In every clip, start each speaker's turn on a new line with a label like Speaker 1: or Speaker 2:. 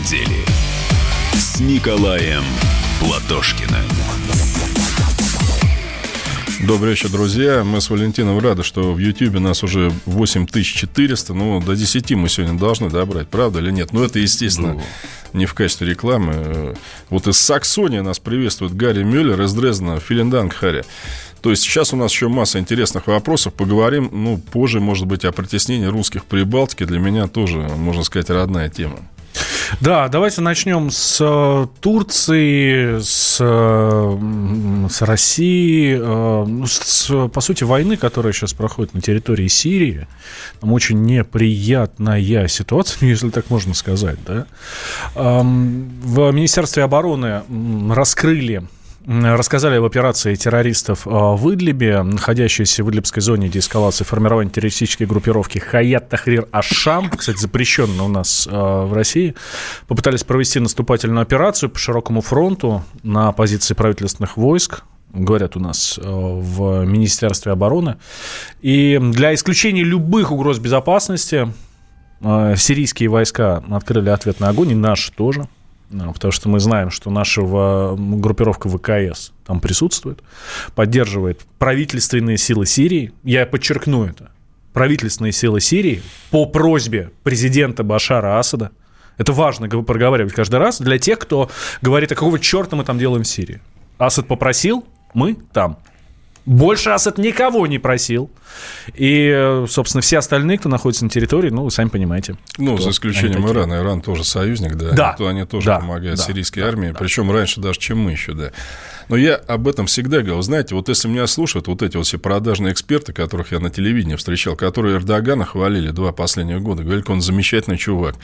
Speaker 1: недели с Николаем Платошкиным.
Speaker 2: Добрый вечер, друзья. Мы с Валентином рады, что в Ютьюбе нас уже 8400. Ну, до 10 мы сегодня должны добрать, правда или нет? Ну, это, естественно, да. не в качестве рекламы. Вот из Саксонии нас приветствует Гарри Мюллер из Дрездена. Филинданг, Харри. То есть сейчас у нас еще масса интересных вопросов. Поговорим, ну, позже, может быть, о притеснении русских в Прибалтике. Для меня тоже, можно сказать, родная тема.
Speaker 3: Да, давайте начнем с э, Турции, с, э, с России, э, ну, с, по сути, войны, которая сейчас проходит на территории Сирии. Там очень неприятная ситуация, если так можно сказать. Да? Эм, в Министерстве обороны раскрыли рассказали об операции террористов а, в Идлибе, находящейся в Идлибской зоне деэскалации формирования террористической группировки Хаят Тахрир Ашам, кстати, запрещенная у нас а, в России, попытались провести наступательную операцию по широкому фронту на позиции правительственных войск, говорят у нас а, в Министерстве обороны. И для исключения любых угроз безопасности сирийские войска открыли ответный огонь, и наши тоже – потому что мы знаем, что наша группировка ВКС там присутствует, поддерживает правительственные силы Сирии. Я подчеркну это. Правительственные силы Сирии по просьбе президента Башара Асада. Это важно проговаривать каждый раз для тех, кто говорит, а какого черта мы там делаем в Сирии. Асад попросил, мы там. Больше Асад никого не просил. И, собственно, все остальные, кто находится на территории, ну, вы сами понимаете.
Speaker 2: Ну, за исключением Ирана. Иран тоже союзник, да.
Speaker 3: Да.
Speaker 2: То они тоже
Speaker 3: да,
Speaker 2: помогают
Speaker 3: да,
Speaker 2: сирийской
Speaker 3: да,
Speaker 2: армии.
Speaker 3: Да.
Speaker 2: Причем раньше даже, чем мы еще, да. Но я об этом всегда говорил. Знаете, вот если меня слушают вот эти вот все продажные эксперты, которых я на телевидении встречал, которые Эрдогана хвалили два последних года, говорили, он замечательный чувак.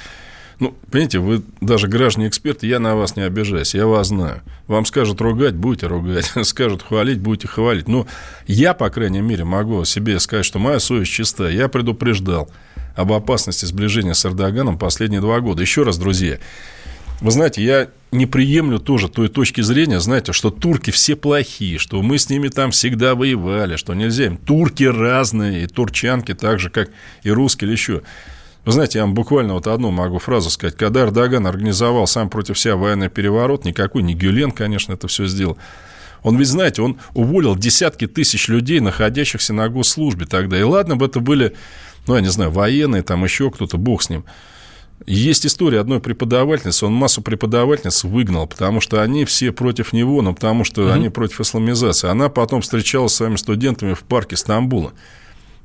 Speaker 2: Ну, понимаете, вы даже граждане-эксперты, я на вас не обижаюсь, я вас знаю. Вам скажут ругать, будете ругать, скажут хвалить, будете хвалить. Но я, по крайней мере, могу себе сказать, что моя совесть чистая. Я предупреждал об опасности сближения с Эрдоганом последние два года. Еще раз, друзья, вы знаете, я не приемлю тоже той точки зрения, знаете, что турки все плохие, что мы с ними там всегда воевали, что нельзя им. Турки разные, и турчанки так же, как и русские или еще. Вы знаете, я вам буквально вот одну могу фразу сказать. Когда Эрдоган организовал сам против себя военный переворот, никакой не Гюлен, конечно, это все сделал. Он ведь, знаете, он уволил десятки тысяч людей, находящихся на госслужбе тогда. И ладно бы это были, ну, я не знаю, военные, там еще кто-то, бог с ним. Есть история одной преподавательницы, он массу преподавательниц выгнал, потому что они все против него, но потому что mm-hmm. они против исламизации. Она потом встречалась с своими студентами в парке Стамбула.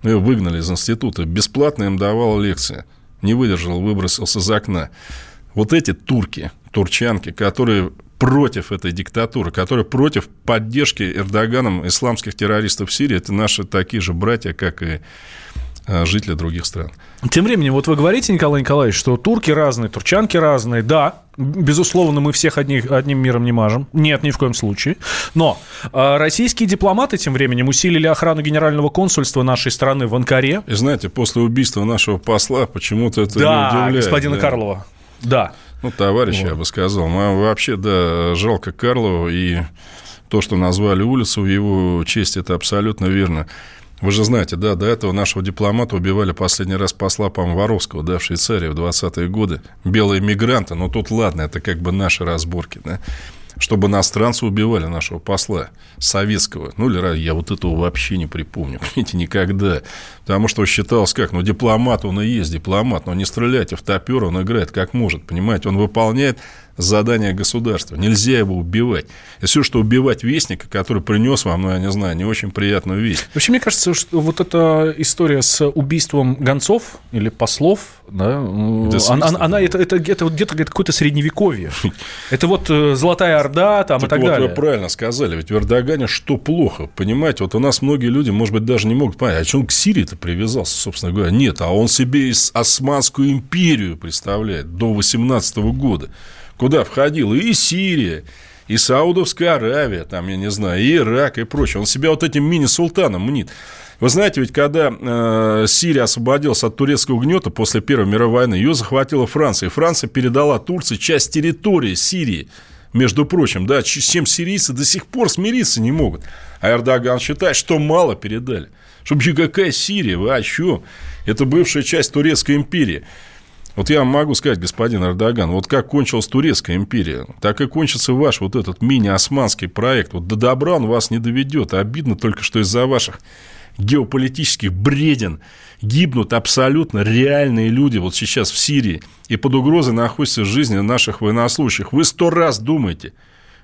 Speaker 2: Ее выгнали из института. Бесплатно им давал лекции. Не выдержал, выбросился из окна. Вот эти турки, турчанки, которые против этой диктатуры, которые против поддержки Эрдоганом исламских террористов в Сирии, это наши такие же братья, как и жители других стран.
Speaker 3: Тем временем, вот вы говорите, Николай Николаевич, что турки разные, турчанки разные. Да, безусловно, мы всех одних, одним миром не мажем. Нет, ни в коем случае. Но э, российские дипломаты тем временем усилили охрану генерального консульства нашей страны в Анкаре.
Speaker 2: И знаете, после убийства нашего посла почему-то это
Speaker 3: да,
Speaker 2: не удивляет.
Speaker 3: господина да. Карлова. Да.
Speaker 2: Ну, товарищ, вот. я бы сказал. Ну, вообще, да, жалко Карлова, и то, что назвали улицу в его честь, это абсолютно верно. Вы же знаете, да, до этого нашего дипломата убивали последний раз посла, по-моему, Воровского, да, в Швейцарии в 20-е годы. Белые мигранты, но тут ладно, это как бы наши разборки, да чтобы иностранцы убивали нашего посла советского. Ну, или я вот этого вообще не припомню, понимаете, никогда. Потому что считалось как, ну, дипломат он и есть дипломат, но не стреляйте в топер, он играет как может, понимаете, он выполняет задание государства. Нельзя его убивать. И все, что убивать вестника, который принес вам, ну, я не знаю, не очень приятную весть.
Speaker 3: Вообще, мне кажется, что вот эта история с убийством гонцов или послов, да, да она, она, она это, это где-то вот где-то какое-то средневековье. Это вот Золотая Орда там так и так
Speaker 2: вот
Speaker 3: далее.
Speaker 2: вы правильно сказали, ведь в Эрдогане что плохо, понимаете? Вот у нас многие люди, может быть, даже не могут понять, а что он к Сирии-то привязался, собственно говоря? Нет, а он себе из Османскую империю представляет до 18 года куда входила и Сирия, и Саудовская Аравия, там, я не знаю, и Ирак, и прочее. Он себя вот этим мини-султаном мнит. Вы знаете, ведь когда э, Сирия освободилась от турецкого гнета после Первой мировой войны, ее захватила Франция. И Франция передала Турции часть территории Сирии. Между прочим, да, с чем сирийцы до сих пор смириться не могут. А Эрдоган считает, что мало передали. Что вообще какая Сирия, вы а что? Это бывшая часть Турецкой империи. Вот я могу сказать, господин Эрдоган, вот как кончилась Турецкая империя, так и кончится ваш вот этот мини-османский проект. Вот до добра он вас не доведет. Обидно только, что из-за ваших геополитических бреден гибнут абсолютно реальные люди вот сейчас в Сирии. И под угрозой находятся жизни наших военнослужащих. Вы сто раз думаете,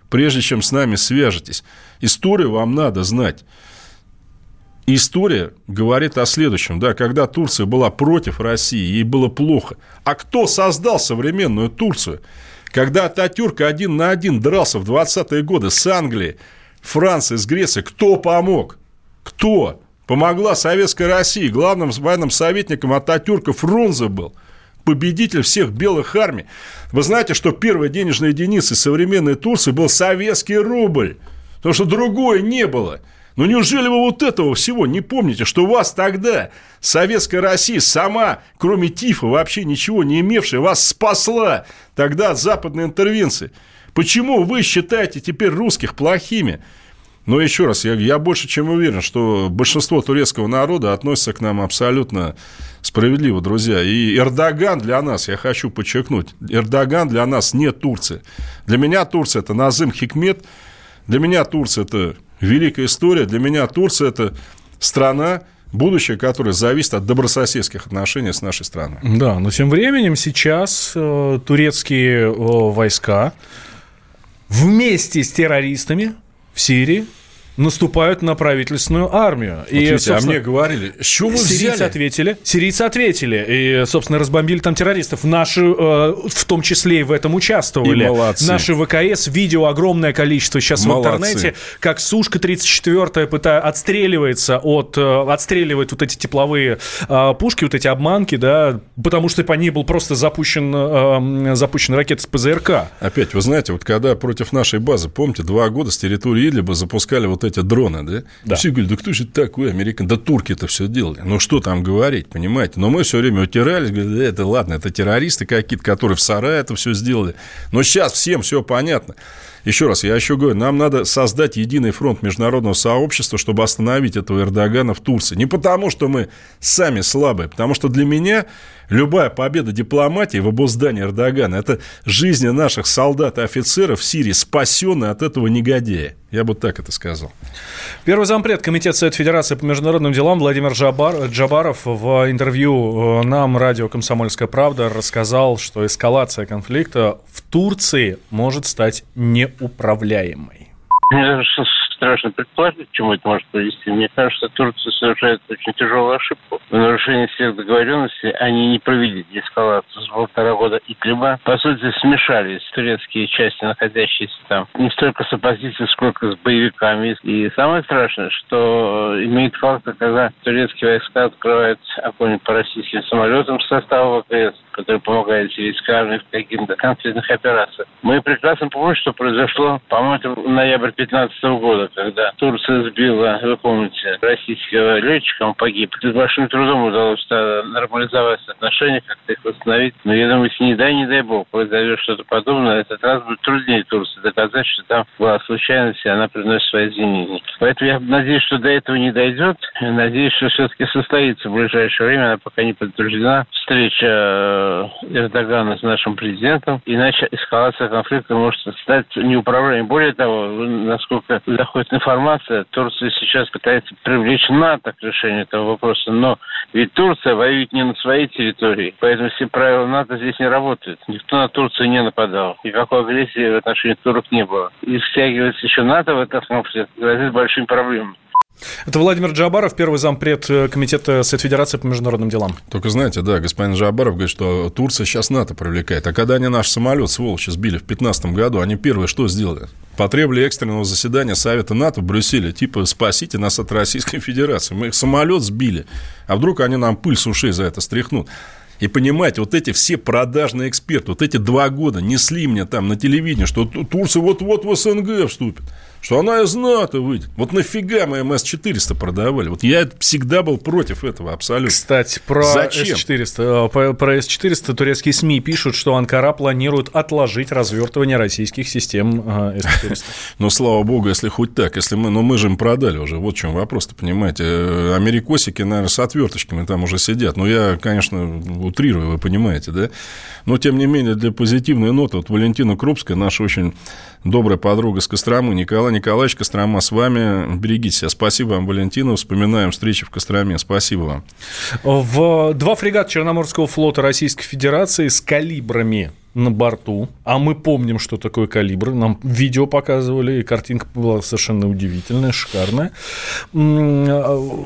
Speaker 2: прежде чем с нами свяжетесь. Историю вам надо знать. История говорит о следующем, да, когда Турция была против России, ей было плохо. А кто создал современную Турцию? Когда Ататюрк один на один дрался в 20-е годы с Англией, Францией, с Грецией, кто помог? Кто? Помогла Советская Россия. Главным военным советником Ататюрка Фрунзе был. Победитель всех белых армий. Вы знаете, что первой денежной единицей современной Турции был советский рубль. Потому что другое не было. Ну неужели вы вот этого всего не помните, что вас тогда Советская Россия сама, кроме ТИФа, вообще ничего не имевшая, вас спасла тогда от западной интервенции? Почему вы считаете теперь русских плохими? Но еще раз, я, я больше чем уверен, что большинство турецкого народа относится к нам абсолютно справедливо, друзья. И Эрдоган для нас, я хочу подчеркнуть, Эрдоган для нас не Турция. Для меня Турция – это Назым Хикмет, для меня Турция – это великая история. Для меня Турция – это страна, будущее которое зависит от добрососедских отношений с нашей страной.
Speaker 3: Да, но тем временем сейчас э, турецкие э, войска вместе с террористами в Сирии наступают на правительственную армию.
Speaker 2: Вот и, видите, а мне говорили, с чего вы
Speaker 3: сирийцы
Speaker 2: взяли?
Speaker 3: ответили, сирийцы ответили, и, собственно, разбомбили там террористов. Наши, э, в том числе и в этом участвовали.
Speaker 2: И молодцы.
Speaker 3: Наши ВКС, видео огромное количество сейчас
Speaker 2: Молодцы.
Speaker 3: в интернете, как Сушка 34 пытая, отстреливается от, э, отстреливает вот эти тепловые э, пушки, вот эти обманки, да, потому что по ней был просто запущен, э, запущен ракета с ПЗРК.
Speaker 2: Опять, вы знаете, вот когда против нашей базы, помните, два года с территории Идлиба запускали вот эти дроны, да?
Speaker 3: Да.
Speaker 2: Все говорят, да кто же такой американ? Да турки это все делали. Ну, что там говорить, понимаете? Но мы все время утирались, говорили, да это ладно, это террористы какие-то, которые в сарае это все сделали. Но сейчас всем все понятно. Еще раз, я еще говорю, нам надо создать единый фронт международного сообщества, чтобы остановить этого Эрдогана в Турции. Не потому, что мы сами слабые, потому что для меня любая победа дипломатии в обуздании Эрдогана – это жизни наших солдат и офицеров в Сирии, спасенные от этого негодяя. Я бы так это сказал.
Speaker 3: Первый зампред Комитета Совета Федерации по международным делам Владимир Джабар, Джабаров в интервью э, нам, радио «Комсомольская правда», рассказал, что эскалация конфликта в Турции может стать неуправляемой.
Speaker 4: Страшно предположить, к чему это может привести. Мне кажется, Турция совершает очень тяжелую ошибку. В нарушении всех договоренностей они не провели деэскалацию с полтора года и Идлиба. По сути, смешались турецкие части, находящиеся там, не столько с оппозицией, сколько с боевиками. И самое страшное, что имеет факт, когда турецкие войска открывают огонь по российским самолетам с состава ВКС, который помогает сирийской армии в каких-то конфликтных операциях. Мы прекрасно помним, что произошло, по-моему, ноябрь 2015 года, когда Турция сбила, вы помните, российского летчика, он погиб. С большим трудом удалось нормализовать отношения, как-то их восстановить. Но я думаю, если не дай, не дай бог, произойдет что-то подобное, этот раз будет труднее Турции доказать, что там была случайность, и она приносит свои извинения. Поэтому я надеюсь, что до этого не дойдет. Надеюсь, что все-таки состоится в ближайшее время, она пока не подтверждена, встреча э, Эрдогана с нашим президентом, иначе эскалация конфликта может стать неуправляемой. Более того, насколько заходит информация, Турция сейчас пытается привлечь НАТО к решению этого вопроса, но ведь Турция воюет не на своей территории, поэтому все правила НАТО здесь не работают. Никто на Турцию не нападал, никакой агрессии в отношении турок не было. И втягивается еще НАТО в этот конфликт грозит большими проблемами.
Speaker 3: Это Владимир Джабаров, первый зампред э, Комитета Совет Федерации по международным делам.
Speaker 2: Только знаете, да, господин Джабаров говорит, что Турция сейчас НАТО привлекает. А когда они наш самолет, сволочи, сбили в 2015 году, они первые что сделали? Потребовали экстренного заседания Совета НАТО в Брюсселе, типа «спасите нас от Российской Федерации». Мы их самолет сбили, а вдруг они нам пыль с ушей за это стряхнут. И понимаете, вот эти все продажные эксперты, вот эти два года несли мне там на телевидении, что Турция вот-вот в СНГ вступит что она из НАТО выйдет. Вот нафига мы МС-400 продавали? Вот я всегда был против этого абсолютно.
Speaker 3: Кстати, про С-400. Про, про С-400 турецкие СМИ пишут, что Анкара планирует отложить развертывание российских систем С-400.
Speaker 2: Ну, слава богу, если хоть так. Если мы, но мы же им продали уже. Вот в чем вопрос-то, понимаете. Э, америкосики, наверное, с отверточками там уже сидят. Ну, я, конечно, утрирую, вы понимаете, да? Но, тем не менее, для позитивной ноты, вот Валентина Крупская, наша очень добрая подруга с Костромы, Николай Николаевич Кострома, с вами. Берегите себя. Спасибо вам, Валентина. Вспоминаем встречи в Костроме. Спасибо вам.
Speaker 3: В два фрегата Черноморского флота Российской Федерации с калибрами на борту, а мы помним, что такое калибр, нам видео показывали, и картинка была совершенно удивительная, шикарная а,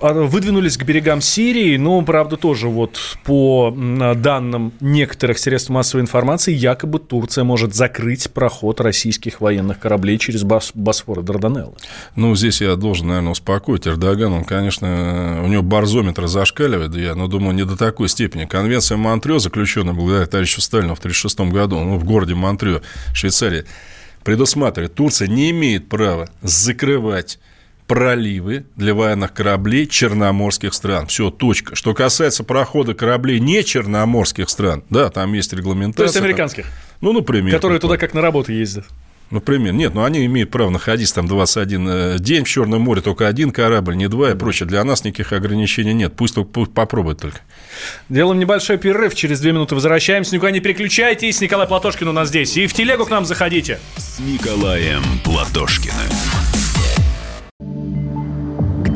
Speaker 3: выдвинулись к берегам Сирии, но, правда, тоже вот по данным некоторых средств массовой информации, якобы Турция может закрыть проход российских военных кораблей через Бос Босфор и Дарданеллы.
Speaker 2: Ну, здесь я должен, наверное, успокоить Эрдоган. Он, конечно, у него барзометр зашкаливает, я, но думаю, не до такой степени. Конвенция Монтрё, заключенная благодаря товарищу Сталину в 1936 году, ну, в городе Монтрё, Швейцарии, предусматривает, Турция не имеет права закрывать проливы для военных кораблей черноморских стран. Все, точка. Что касается прохода кораблей не черноморских стран, да, там есть регламентация. То
Speaker 3: есть американских? Там,
Speaker 2: ну, например.
Speaker 3: Которые туда как на работу ездят.
Speaker 2: Например, нет, но ну, они имеют право находиться там 21 э, день в Черном море, только один корабль, не два и прочее. Для нас никаких ограничений нет. Пусть, пусть попробует только.
Speaker 3: Делаем небольшой перерыв, через две минуты возвращаемся. Никуда не переключайтесь, Николай Платошкин у нас здесь. И в телегу к нам заходите.
Speaker 1: С Николаем Платошкиным.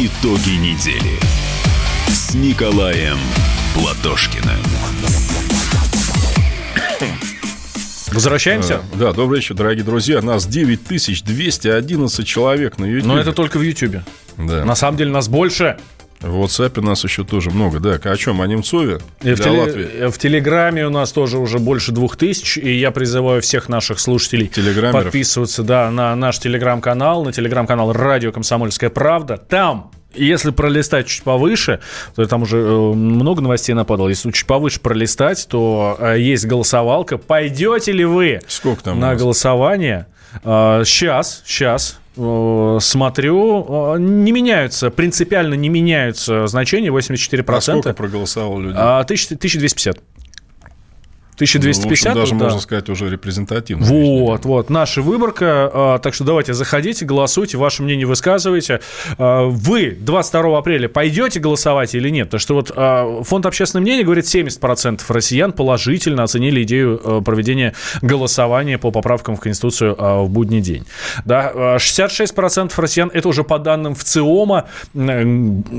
Speaker 1: Итоги недели с Николаем Платошкиным.
Speaker 3: Возвращаемся?
Speaker 2: Да, добрый вечер, дорогие друзья. Нас 9211 человек на YouTube.
Speaker 3: Но это только в YouTube. Да. На самом деле нас больше.
Speaker 2: В WhatsApp нас еще тоже много, да. О чем? О Немцове?
Speaker 3: И в, теле... в Телеграме у нас тоже уже больше двух тысяч, и я призываю всех наших слушателей подписываться да, на наш Телеграм-канал, на Телеграм-канал «Радио Комсомольская правда». Там если пролистать чуть повыше, то там уже э, много новостей нападало. Если чуть повыше пролистать, то э, есть голосовалка. Пойдете ли вы
Speaker 2: Сколько там
Speaker 3: на голосование? Сейчас, сейчас Э, смотрю, э, не меняются, принципиально не меняются значения, 84%. А
Speaker 2: сколько проголосовало людей?
Speaker 3: 1250. 1250.
Speaker 2: Ну, даже, да. можно сказать, уже репрезентативно.
Speaker 3: Вот, вот, наша выборка. А, так что давайте заходите, голосуйте, ваше мнение высказывайте. А, вы 22 апреля пойдете голосовать или нет? Потому что вот а, фонд общественного мнения говорит, 70% россиян положительно оценили идею проведения голосования по поправкам в Конституцию в будний день. Да, 66% россиян, это уже по данным в ЦИОМа,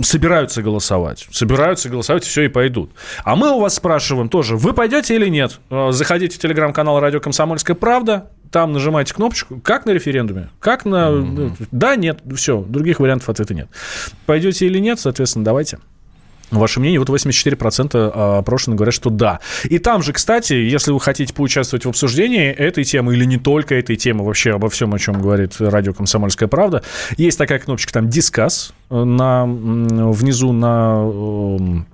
Speaker 3: собираются голосовать. Собираются голосовать, все и пойдут. А мы у вас спрашиваем тоже, вы пойдете или нет? Нет. Э, заходите в телеграм-канал «Радио Комсомольская правда», там нажимаете кнопочку, как на референдуме, как на... Mm-hmm. Да, нет, все, других вариантов ответа нет. Пойдете или нет, соответственно, давайте. Ваше мнение, вот 84% опрошенных говорят, что да. И там же, кстати, если вы хотите поучаствовать в обсуждении этой темы или не только этой темы, вообще обо всем, о чем говорит радио «Комсомольская правда», есть такая кнопочка там «Дискас» на, внизу на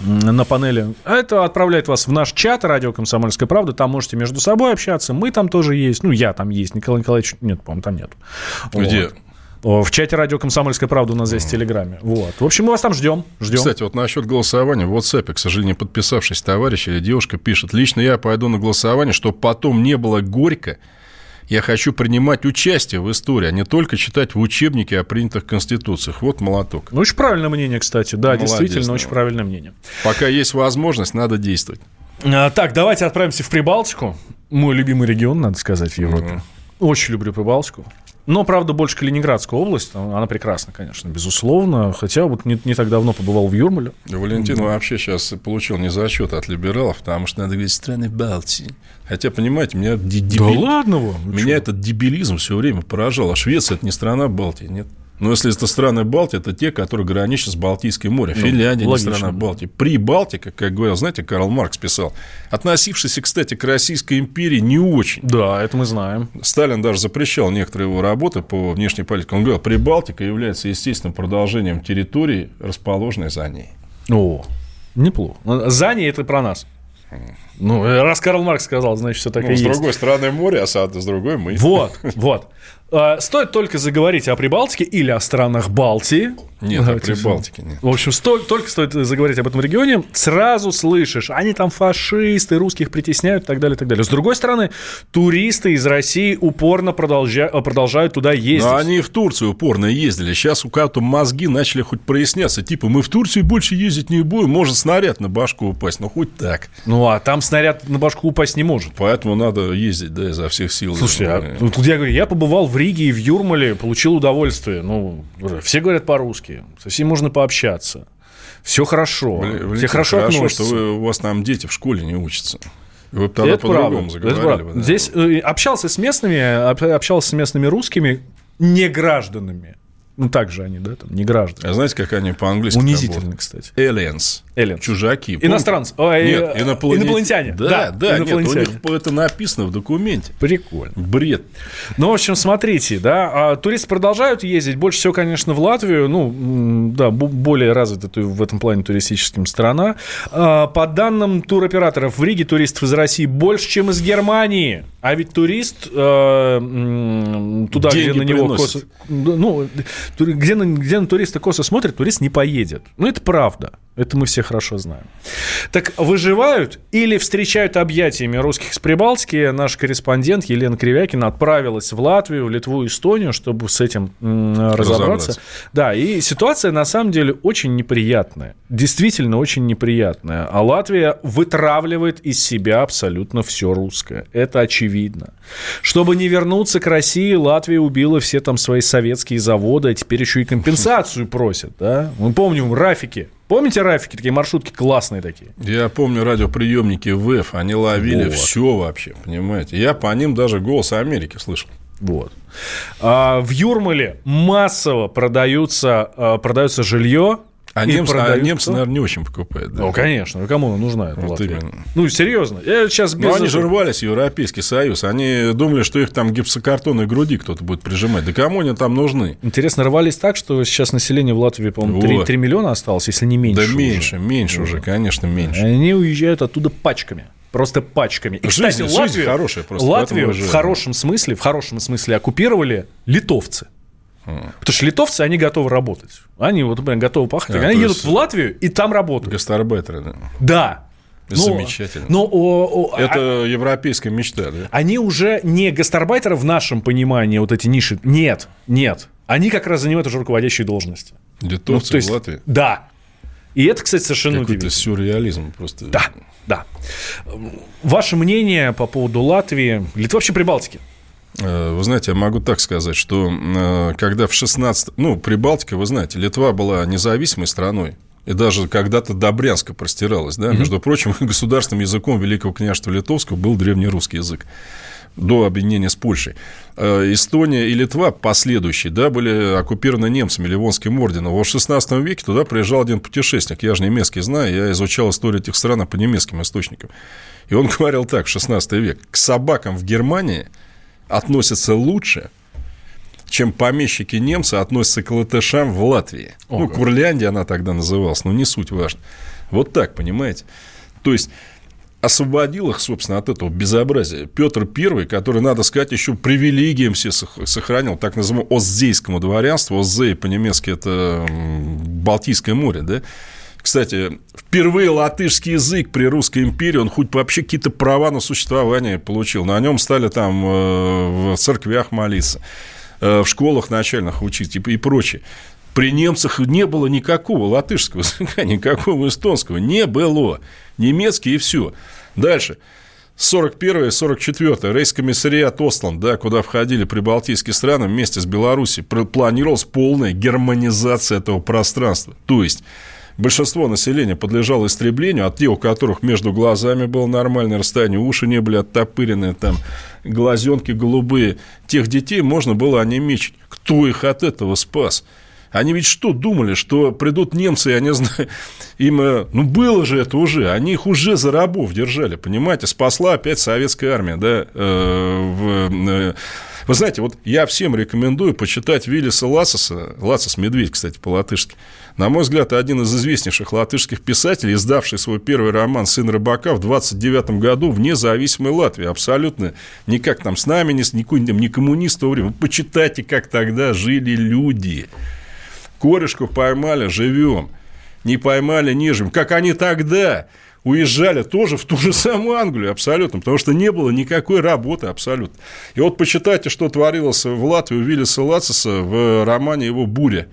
Speaker 3: на панели. А это отправляет вас в наш чат «Радио Комсомольская правда». Там можете между собой общаться. Мы там тоже есть. Ну, я там есть. Николай Николаевич... Нет, по-моему, там нет.
Speaker 2: Где?
Speaker 3: Вот. В чате радио «Комсомольская правда» у нас здесь в Телеграме. Вот. В общем, мы вас там ждем. ждем.
Speaker 2: Кстати, вот насчет голосования в WhatsApp, к сожалению, подписавшись товарищ или девушка пишет, лично я пойду на голосование, чтобы потом не было горько, я хочу принимать участие в истории, а не только читать в учебнике о принятых конституциях. Вот молоток.
Speaker 3: Ну, очень правильное мнение, кстати. Да, Молодец, действительно, да. очень правильное мнение.
Speaker 2: Пока есть возможность, надо действовать.
Speaker 3: А, так, давайте отправимся в Прибалтику. Мой любимый регион, надо сказать, в Европе. Mm-hmm. Очень люблю Прибалтику. Но, правда, больше Калининградская область, она прекрасна, конечно, безусловно. Хотя вот не, не так давно побывал в Юрмале.
Speaker 2: Валентин да. вообще сейчас получил не зачет от либералов, потому что надо говорить страны Балтии. Хотя, понимаете, меня, дебил...
Speaker 3: да ладно вам,
Speaker 2: меня этот дебилизм все время поражал. А Швеция – это не страна Балтии, нет? Но если это страны Балтии, это те, которые граничат с Балтийским морем. Ну, Финляндия логично. не страна Балтии. При Балтика, как говорил, знаете, Карл Маркс писал, относившийся, кстати, к Российской империи не очень.
Speaker 3: Да, это мы знаем.
Speaker 2: Сталин даже запрещал некоторые его работы по внешней политике. Он говорил, Прибалтика является естественным продолжением территории, расположенной за ней.
Speaker 3: О, неплохо. За ней это про нас. Ну, раз Карл Маркс сказал, значит, все так ну, и
Speaker 2: с
Speaker 3: есть.
Speaker 2: С другой стороны море, а с другой мы.
Speaker 3: Вот, вот. А, стоит только заговорить о Прибалтике или о странах Балтии.
Speaker 2: Нет, о Прибалтике нет.
Speaker 3: В общем, сто, только стоит заговорить об этом регионе, сразу слышишь, они там фашисты, русских притесняют и так далее, и так далее. С другой стороны, туристы из России упорно продолжают, продолжают туда ездить.
Speaker 2: Но они в Турцию упорно ездили. Сейчас у кого-то мозги начали хоть проясняться. Типа, мы в Турцию больше ездить не будем, может снаряд на башку упасть. Ну, хоть так.
Speaker 3: Ну, а там снаряд на башку упасть не может.
Speaker 2: Поэтому надо ездить, да, изо всех сил.
Speaker 3: Слушай, а, тут я говорю, я побывал в Риге и в Юрмале, получил удовольствие. Ну, все говорят по-русски, со всеми можно пообщаться. Все хорошо. Блин, все хорошо, хорошо относятся.
Speaker 2: что вы, у вас там дети в школе не учатся. Вы бы тогда по-другому заговорили.
Speaker 3: Бы, да. Здесь э, общался с местными, общался с местными русскими, не гражданами. Ну, так же они, да, там, не граждане.
Speaker 2: А знаете, как они по-английски
Speaker 3: Унизительно, кстати.
Speaker 2: Aliens.
Speaker 3: Aliens.
Speaker 2: Чужаки.
Speaker 3: Иностранцы.
Speaker 2: Ой, Нет, э, инопланет...
Speaker 3: инопланетяне.
Speaker 2: Да, да, да инопланетяне. Нет, у них это написано в документе.
Speaker 3: Прикольно.
Speaker 2: Бред.
Speaker 3: Ну, в общем, смотрите, да, а туристы продолжают ездить. Больше всего, конечно, в Латвию. Ну, да, более развитая в этом плане туристическим страна. А, по данным туроператоров, в Риге туристов из России больше, чем из Германии. А ведь турист э, туда, Деньги где на него косо... Ну, где на, где на туриста косо смотрит, турист не поедет. Ну, это правда. Это мы все хорошо знаем. Так выживают или встречают объятиями русских с Прибалтики? Наш корреспондент Елена Кривякина отправилась в Латвию, Литву, Эстонию, чтобы с этим разобраться. разобраться. Да, и ситуация на самом деле очень неприятная. Действительно очень неприятная. А Латвия вытравливает из себя абсолютно все русское. Это очевидно. Чтобы не вернуться к России, Латвия убила все там свои советские заводы, а теперь еще и компенсацию просят. Да? Мы помним Рафики Помните Рафики, такие маршрутки классные такие?
Speaker 2: Я помню радиоприемники ВЭФ, они ловили вот. все вообще, понимаете? Я по ним даже голос Америки слышал.
Speaker 3: Вот. А, в Юрмале массово продаются, а, продаются жилье
Speaker 2: а, немцы, а немцы, наверное, не очень покупают.
Speaker 3: Да? Ну, конечно. Кому нужна эта вот Латвия? Именно. Ну, серьезно. Я сейчас
Speaker 2: без... Ну, они же рвались, Европейский Союз. Они думали, что их там гипсокартонной груди кто-то будет прижимать. Да кому они там нужны?
Speaker 3: Интересно, рвались так, что сейчас население в Латвии, по-моему, 3, 3 миллиона осталось, если не меньше.
Speaker 2: Да уже. меньше, меньше уже, конечно, меньше.
Speaker 3: Они уезжают оттуда пачками. Просто пачками. И,
Speaker 2: жизнь, кстати, Латвию, хорошая просто.
Speaker 3: Латвию в хорошем смысле, в хорошем смысле оккупировали литовцы. Потому что литовцы, они готовы работать. Они вот, например, готовы пахать. А, они едут в Латвию и там работают.
Speaker 2: Гастарбайтеры, да.
Speaker 3: Да.
Speaker 2: Но, Замечательно. Но, о, о, Это а, европейская мечта, да?
Speaker 3: Они уже не гастарбайтеры в нашем понимании, вот эти ниши. Нет, нет. Они как раз занимают уже руководящие должности.
Speaker 2: Литовцы ну, есть, в Латвии?
Speaker 3: Да. И это, кстати, совершенно
Speaker 2: Какой-то удивительно. сюрреализм просто.
Speaker 3: Да, да. Ваше мнение по поводу Латвии, Литвы вообще Прибалтики?
Speaker 2: Э, вы знаете, я могу так сказать, что э, когда в 16... Ну, Прибалтика, вы знаете, Литва была независимой страной. И даже когда-то до Брянска простиралась. Да? Mm-hmm. Между прочим, государственным языком Великого княжества Литовского был древнерусский язык до объединения с Польшей. Э, Эстония и Литва последующие да, были оккупированы немцами, Ливонским орденом. В 16 веке туда приезжал один путешественник, я же немецкий знаю, я изучал историю этих стран по немецким источникам. И он говорил так, в 16 век, к собакам в Германии – относятся лучше, чем помещики немцы относятся к латышам в Латвии. Ого. Ну, Курляндия она тогда называлась, но не суть важно. Вот так, понимаете? То есть, освободил их, собственно, от этого безобразия. Петр I, который, надо сказать, еще привилегиям все сохранил, так называемому Оздейскому дворянству. Оздей по-немецки это Балтийское море, да? Кстати, впервые латышский язык при Русской империи, он хоть вообще какие-то права на существование получил. На нем стали там э, в церквях молиться, э, в школах начальных учить и прочее. При немцах не было никакого латышского языка, никакого эстонского. Не было. Немецкий и все. Дальше. 41-44 рейс-комиссариат Ослан, да, куда входили прибалтийские страны вместе с Беларусью, планировалась полная германизация этого пространства. То есть, большинство населения подлежало истреблению, от тех, у которых между глазами было нормальное расстояние, уши не были оттопырены, там, глазенки голубые. Тех детей можно было онемечить. Кто их от этого спас? Они ведь что думали, что придут немцы, я не знаю, им, э, ну, было же это уже, они их уже за рабов держали, понимаете, спасла опять советская армия, да, э, э, вы знаете, вот я всем рекомендую почитать Виллиса Лассоса, Лассос Медведь, кстати, по-латышски, на мой взгляд, один из известнейших латышских писателей, издавший свой первый роман «Сын рыбака» в 29 году в независимой Латвии. Абсолютно никак там с нами, ни, ни, ни коммунист в то время. Почитайте, как тогда жили люди. Корешку поймали, живем. Не поймали, не живем. Как они тогда уезжали тоже в ту же самую Англию абсолютно, потому что не было никакой работы абсолютно. И вот почитайте, что творилось в Латвии у Виллиса Лациса в романе его «Буря»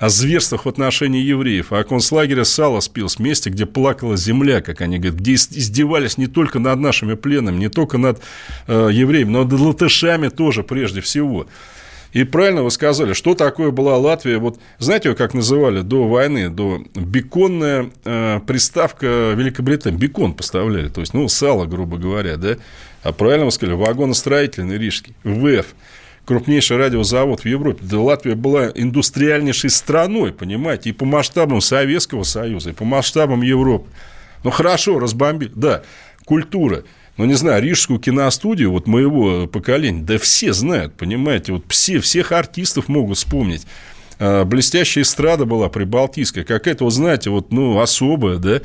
Speaker 2: о зверствах в отношении евреев, о концлагере Сала спил с месте, где плакала земля, как они говорят, где издевались не только над нашими пленами, не только над э, евреями, но над латышами тоже прежде всего. И правильно вы сказали, что такое была Латвия. Вот знаете, ее как называли до войны, до беконная э, приставка Великобритании. Бекон поставляли, то есть, ну, сало, грубо говоря, да. А правильно вы сказали, вагоностроительный рижский, ВЭФ крупнейший радиозавод в Европе. Да Латвия была индустриальнейшей страной, понимаете, и по масштабам Советского Союза, и по масштабам Европы. Ну, хорошо, разбомбили. Да, культура – ну, не знаю, рижскую киностудию вот моего поколения, да все знают, понимаете, вот все, всех артистов могут вспомнить. А, блестящая эстрада была прибалтийская, какая-то, вот знаете, вот, ну, особая, да,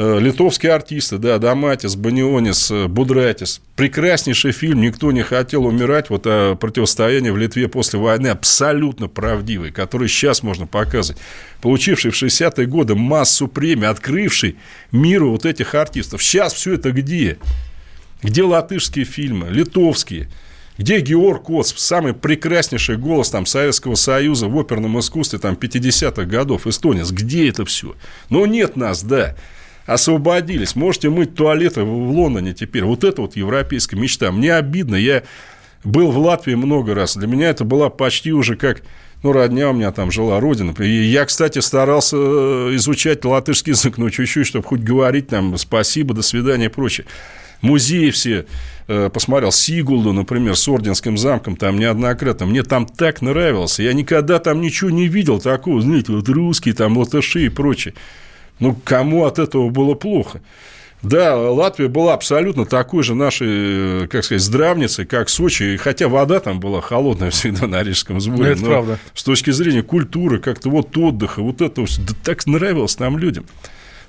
Speaker 2: литовские артисты, да, Даматис, Банионис, Будратис. Прекраснейший фильм, никто не хотел умирать, вот о противостоянии в Литве после войны, абсолютно правдивый, который сейчас можно показывать, получивший в 60-е годы массу премий, открывший миру вот этих артистов. Сейчас все это где? Где латышские фильмы, литовские? Где Георг Коц, самый прекраснейший голос там, Советского Союза в оперном искусстве там, 50-х годов, эстонец? Где это все? Но нет нас, да. Освободились. Можете мыть туалеты в Лондоне теперь. Вот это вот европейская мечта. Мне обидно. Я был в Латвии много раз. Для меня это была почти уже как ну, родня у меня там жила, родина. И я, кстати, старался э, изучать латышский язык, ну, чуть-чуть, чтобы хоть говорить там спасибо, до свидания и прочее музеи все э, посмотрел, Сигулду, например, с Орденским замком, там неоднократно, мне там так нравилось, я никогда там ничего не видел такого, знаете, вот русские, там латыши и прочее. Ну, кому от этого было плохо? Да, Латвия была абсолютно такой же нашей, э, как сказать, здравницей, как Сочи, хотя вода там была холодная всегда на Рижском сборе.
Speaker 3: Это правда.
Speaker 2: С точки зрения культуры, как-то вот отдыха, вот этого, да так нравилось нам людям.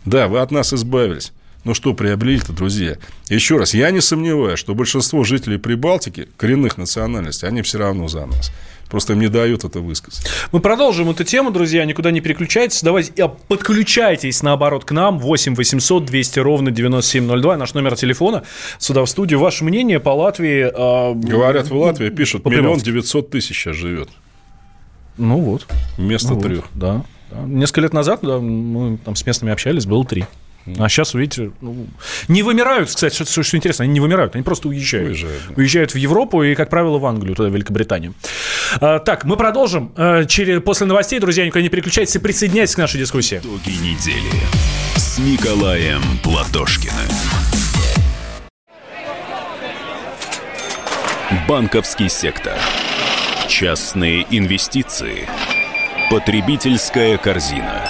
Speaker 2: Да, вы от нас избавились. Ну что приобрели-то, друзья? Еще раз, я не сомневаюсь, что большинство жителей Прибалтики, коренных национальностей, они все равно за нас. Просто им не дают это высказать.
Speaker 3: Мы продолжим эту тему, друзья. Никуда не переключайтесь. Давайте а, подключайтесь, наоборот, к нам. 8 800 200 ровно 9702. Наш номер телефона. Сюда в студию. Ваше мнение по Латвии?
Speaker 2: Э, Говорят, в Латвии пишут, миллион девятьсот тысяч сейчас живет.
Speaker 3: Ну вот.
Speaker 2: Вместо
Speaker 3: ну
Speaker 2: трех.
Speaker 3: Вот, да. Несколько лет назад да, мы там с местными общались, было три. А сейчас, видите, ну, не вымирают, кстати, что, что, что интересно, они не вымирают, они просто уезжают. Уезжают, да. уезжают в Европу и, как правило, в Англию, туда, в Великобританию. А, так, мы продолжим. А, через, после новостей, друзья, никуда не переключайтесь и присоединяйтесь к нашей дискуссии.
Speaker 1: Итоги недели с Николаем Платошкиным. Банковский сектор. Частные инвестиции. Потребительская корзина.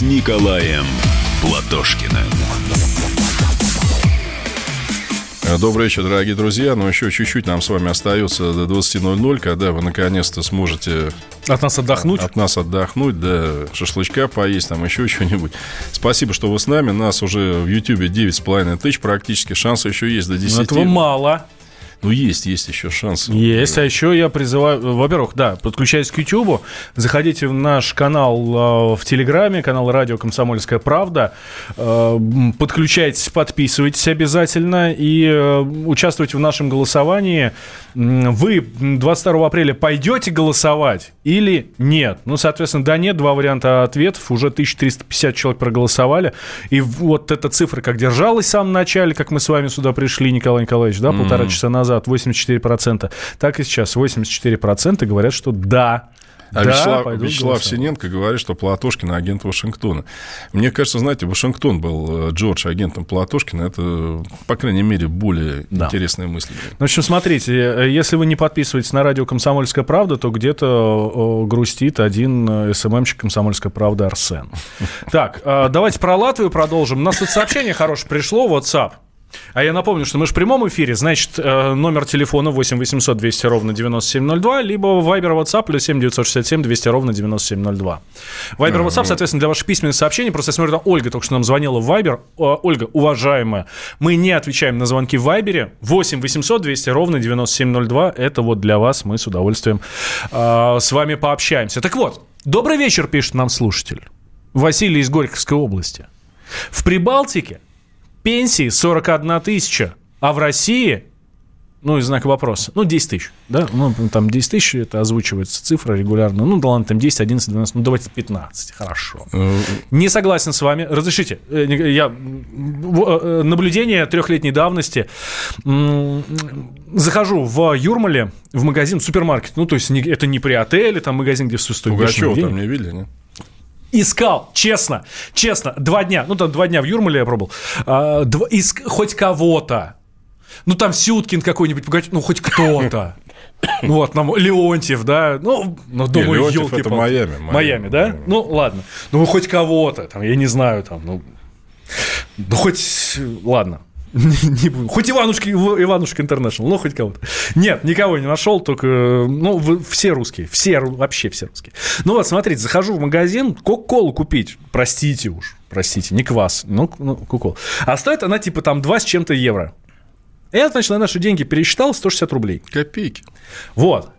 Speaker 1: с Николаем Платошкиным.
Speaker 2: Добрый вечер, дорогие друзья. Но еще чуть-чуть нам с вами остается до 20.00, когда вы наконец-то сможете...
Speaker 3: От нас отдохнуть?
Speaker 2: От нас отдохнуть, да, шашлычка поесть, там еще что-нибудь. Спасибо, что вы с нами. Нас уже в Ютьюбе 9,5 тысяч практически. Шансы еще есть до 10.
Speaker 3: Но этого мало.
Speaker 2: Ну, есть, есть еще шанс.
Speaker 3: Есть, а еще я призываю, во-первых, да, подключайтесь к YouTube, заходите в наш канал э, в Телеграме, канал Радио Комсомольская Правда, э, подключайтесь, подписывайтесь обязательно и э, участвуйте в нашем голосовании. Вы 22 апреля пойдете голосовать или нет? Ну, соответственно, да, нет, два варианта ответов, уже 1350 человек проголосовали, и вот эта цифра как держалась в самом начале, как мы с вами сюда пришли, Николай Николаевич, да, полтора часа назад, назад 84%, так и сейчас 84% говорят, что да,
Speaker 2: а да, Вячеслав, Вячеслав Синенко говорит, что Платошкин агент Вашингтона. Мне кажется, знаете, Вашингтон был э, Джордж агентом Платошкина. Это, по крайней мере, более да. интересная мысль.
Speaker 3: Ну, в общем, смотрите, э, если вы не подписываетесь на радио «Комсомольская правда», то где-то грустит один э, СММщик «Комсомольская правда» Арсен. Так, давайте про Латвию продолжим. У нас тут сообщение хорошее пришло, WhatsApp. А я напомню, что мы же в прямом эфире, значит, э, номер телефона 8 800 200 ровно 9702, либо Viber WhatsApp плюс 7 967 200 ровно 9702. Viber WhatsApp, соответственно, для ваших письменных сообщений. Просто я смотрю, там Ольга только что нам звонила в Viber. Ольга, уважаемая, мы не отвечаем на звонки в Viber. 8 800 200 ровно 9702. Это вот для вас. Мы с удовольствием э, с вами пообщаемся. Так вот, добрый вечер, пишет нам слушатель. Василий из Горьковской области. В Прибалтике Пенсии 41 тысяча, а в России ну, и знак вопроса. Ну, 10 тысяч, да? Ну, там 10 тысяч, это озвучивается цифра регулярно. Ну, да ладно, там 10, 11, 12, ну, давайте 15, хорошо. Э, Не согласен с вами. Разрешите, э, я... Э, наблюдение трехлетней давности. Захожу в Юрмале, в магазин, в супермаркет. Ну, то есть, это не при отеле, там магазин, где все стоит
Speaker 2: Пугачева там не видели, нет?
Speaker 3: Искал, честно, честно, два дня, ну там два дня в Юрмале я пробовал, а, два, иск, хоть кого-то, ну там Сюткин какой-нибудь, ну хоть кто-то. Ну вот, нам Леонтьев, да, ну, ну думаю, елки
Speaker 2: это Майами,
Speaker 3: Майами. Майами, да? Майами. Ну, ладно. Ну, хоть кого-то, там, я не знаю, там, ну, ну, хоть, ладно. не буду. Хоть Иванушка, Иванушка Интернешнл, ну, хоть кого-то. Нет, никого не нашел, только, ну, все русские, все, вообще все русские. Ну, вот, смотрите, захожу в магазин, кока-колу купить, простите уж, простите, не квас, ну, ну кока-колу. А стоит она, типа, там 2 с чем-то евро. Я, значит, на наши деньги пересчитал 160 рублей.
Speaker 2: Копейки.
Speaker 3: Вот.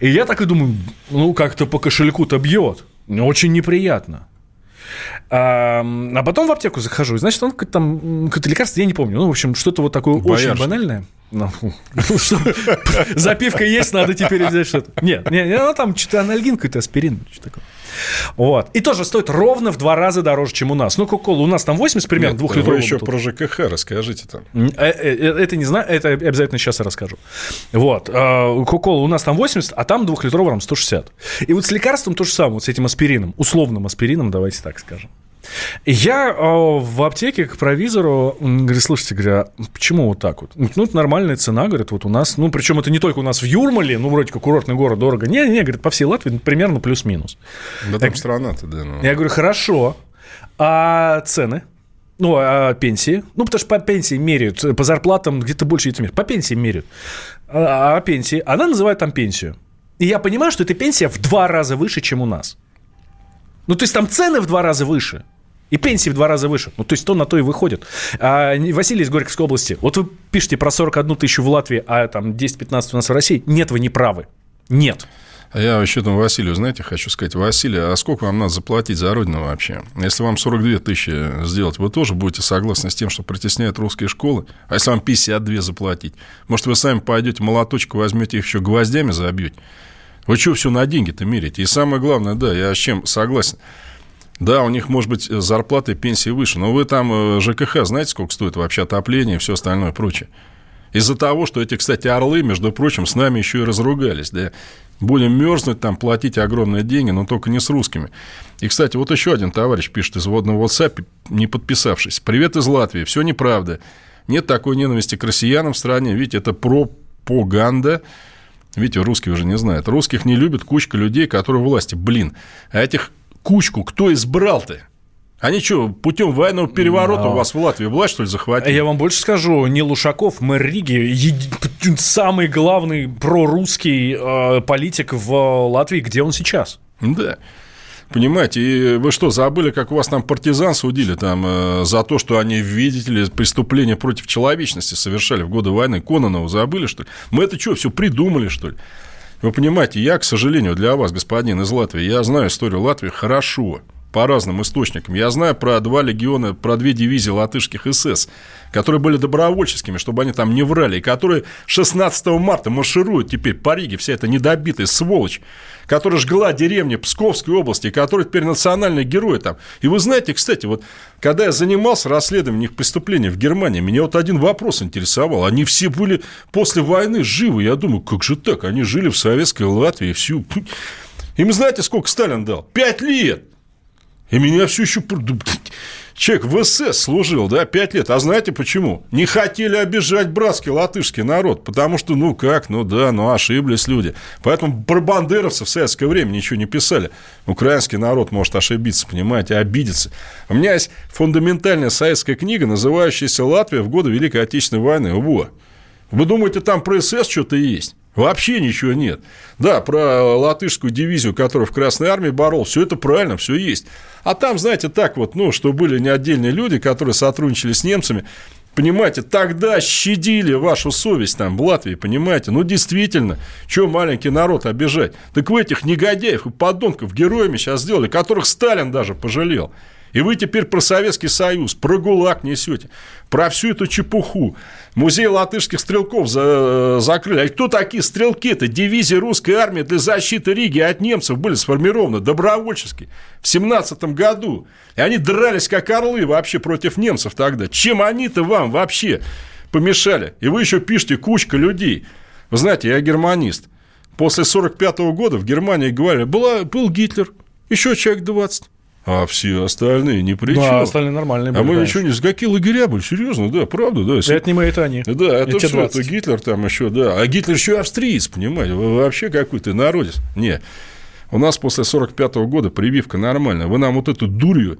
Speaker 3: И я так и думаю, ну, как-то по кошельку-то бьет. Очень неприятно. А, а потом в аптеку захожу, и, значит, он там какое-то лекарство, я не помню. Ну, в общем, что-то вот такое Боярышник. очень банальное. Ну, запивка есть, надо теперь взять что-то. Нет, нет, ну там что-то анальгин какой-то, аспирин, что такое. Вот. И тоже стоит ровно в два раза дороже, чем у нас. Ну, кока у нас там 80 примерно, двухлитровый.
Speaker 2: Вы еще про ЖКХ расскажите там.
Speaker 3: Э, э, э, это не знаю, это обязательно сейчас я расскажу. Вот. А, кока у нас там 80, а там двухлитровый там 160. И вот с лекарством то же самое, вот с этим аспирином, условным аспирином, давайте так скажем. Я э, в аптеке к провизору говорю, слушайте, говорю, а почему вот так вот? Ну, это нормальная цена, говорит, вот у нас, ну, причем это не только у нас в Юрмале, ну, вроде как курортный город, дорого. Не, не, говорит, по всей Латвии примерно плюс-минус.
Speaker 2: Да там страна-то, да. Ну.
Speaker 3: Я говорю, хорошо, а цены? Ну, а пенсии? Ну, потому что по пенсии меряют, по зарплатам где-то больше этих меряют. По пенсии меряют. А, а пенсии? Она называет там пенсию. И я понимаю, что эта пенсия в два раза выше, чем у нас. Ну, то есть там цены в два раза выше. И пенсии в два раза выше. Ну, то есть то на то и выходит. А, Василий из Горьковской области. Вот вы пишете про 41 тысячу в Латвии, а там 10-15 у нас в России. Нет, вы не правы. Нет.
Speaker 2: А я вообще там Василию, знаете, хочу сказать, Василий, а сколько вам надо заплатить за родину вообще? Если вам 42 тысячи сделать, вы тоже будете согласны с тем, что притесняют русские школы? А если вам 52 заплатить? Может, вы сами пойдете молоточку, возьмете их еще гвоздями забьете? Вы что все на деньги-то мерите? И самое главное, да, я с чем согласен – да, у них, может быть, зарплаты пенсии выше, но вы там э, ЖКХ знаете, сколько стоит вообще отопление и все остальное прочее? Из-за того, что эти, кстати, орлы, между прочим, с нами еще и разругались, да, будем мерзнуть, там, платить огромные деньги, но только не с русскими. И, кстати, вот еще один товарищ пишет из водного WhatsApp, не подписавшись. «Привет из Латвии, все неправда. Нет такой ненависти к россиянам в стране, видите, это пропаганда». Видите, русские уже не знают. Русских не любят кучка людей, которые власти. Блин, а этих кучку кто избрал-то? Они что, путем военного переворота у вас в Латвии власть, что ли, захватили?
Speaker 3: Я вам больше скажу, не Лушаков, мэр Риги, еди- самый главный прорусский э, политик в Латвии, где он сейчас?
Speaker 2: Да. Понимаете, и вы что, забыли, как у вас там партизан судили там э, за то, что они, видите ли, преступления против человечности совершали в годы войны? Кононова забыли, что ли? Мы это что, все придумали, что ли? Вы понимаете, я, к сожалению, для вас, господин из Латвии, я знаю историю Латвии хорошо, по разным источникам. Я знаю про два легиона, про две дивизии латышских СС, которые были добровольческими, чтобы они там не врали, и которые 16 марта маршируют теперь по Риге, вся эта недобитая сволочь, которая жгла деревни Псковской области, которые теперь национальные герои там. И вы знаете, кстати, вот когда я занимался расследованием их преступлений в Германии, меня вот один вопрос интересовал. Они все были после войны живы. Я думаю, как же так? Они жили в советской Латвии всю... Им знаете, сколько Сталин дал? Пять лет! И меня все еще... Человек в СС служил, да, пять лет. А знаете почему? Не хотели обижать братский латышский народ. Потому что, ну как, ну да, ну ошиблись люди. Поэтому про бандеровцев в советское время ничего не писали. Украинский народ может ошибиться, понимаете, обидеться. У меня есть фундаментальная советская книга, называющаяся «Латвия в годы Великой Отечественной войны». Во. Вы думаете, там про СС что-то есть? Вообще ничего нет. Да, про латышскую дивизию, которая в Красной Армии борол, все это правильно, все есть. А там, знаете, так вот, ну, что были не отдельные люди, которые сотрудничали с немцами, Понимаете, тогда щадили вашу совесть там в Латвии, понимаете? Ну, действительно, что маленький народ обижать? Так вы этих негодяев и подонков героями сейчас сделали, которых Сталин даже пожалел. И вы теперь про Советский Союз, про ГУЛАГ несете, про всю эту чепуху. Музей латышских стрелков за, закрыли. А кто такие стрелки-то? Дивизии русской армии для защиты Риги от немцев были сформированы добровольчески в 17 году. И они дрались как орлы вообще против немцев тогда. Чем они-то вам вообще помешали? И вы еще пишете кучка людей. Вы знаете, я германист. После 45 года в Германии говорили, была, был Гитлер, еще человек 20. А все остальные не при чем.
Speaker 3: Да, остальные нормальные
Speaker 2: А
Speaker 3: были
Speaker 2: мы
Speaker 3: раньше.
Speaker 2: еще не... Какие лагеря были? Серьезно, да, правда, да.
Speaker 3: Это не мы, это они.
Speaker 2: Да, это все,
Speaker 3: 20.
Speaker 2: это Гитлер там еще, да. А Гитлер еще австриец, понимаете, вы вообще какой-то народец. Не, у нас после 45 года прививка нормальная. Вы нам вот эту дурью,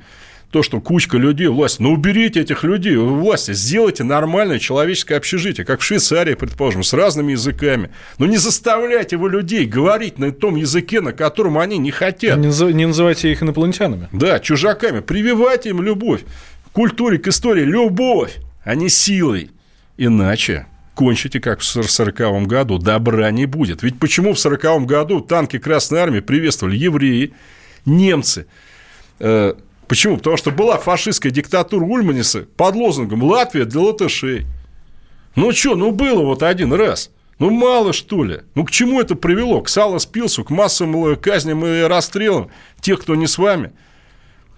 Speaker 2: то, что кучка людей, власть, ну уберите этих людей, вы власти, сделайте нормальное человеческое общежитие, как в Швейцарии, предположим, с разными языками. Но не заставляйте вы людей говорить на том языке, на котором они не хотят.
Speaker 3: Не, назыв- не называйте их инопланетянами.
Speaker 2: Да, чужаками. Прививайте им любовь. К культуре, к истории любовь, а не силой. Иначе кончите, как в 40 году, добра не будет. Ведь почему в 40 году танки Красной Армии приветствовали евреи, немцы? Э, почему? Потому что была фашистская диктатура Ульманиса под лозунгом «Латвия для латышей». Ну что, ну было вот один раз. Ну мало что ли? Ну к чему это привело? К Саласпилсу, к массовым казням и расстрелам тех, кто не с вами?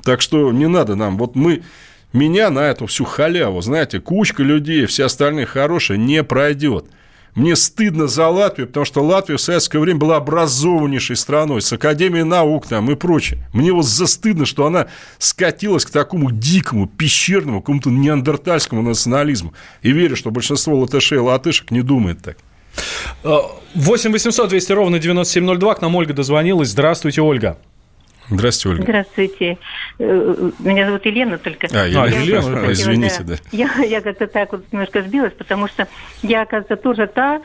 Speaker 2: Так что не надо нам. Вот мы, меня на эту всю халяву, знаете, кучка людей, все остальные хорошие, не пройдет. Мне стыдно за Латвию, потому что Латвия в советское время была образованнейшей страной, с Академией наук там и прочее. Мне вот застыдно, что она скатилась к такому дикому, пещерному, какому-то неандертальскому национализму. И верю, что большинство латышей и латышек не думает так.
Speaker 3: 8 800 200 ровно 9702. К нам Ольга дозвонилась. Здравствуйте, Ольга.
Speaker 2: Здравствуйте, Ольга.
Speaker 5: Здравствуйте. Э, Меня зовут Елена только.
Speaker 2: А, Елена,
Speaker 3: Елена,
Speaker 5: хотела,
Speaker 2: извините, да.
Speaker 5: Я, я как-то так вот немножко сбилась, потому что я, оказывается, тоже та,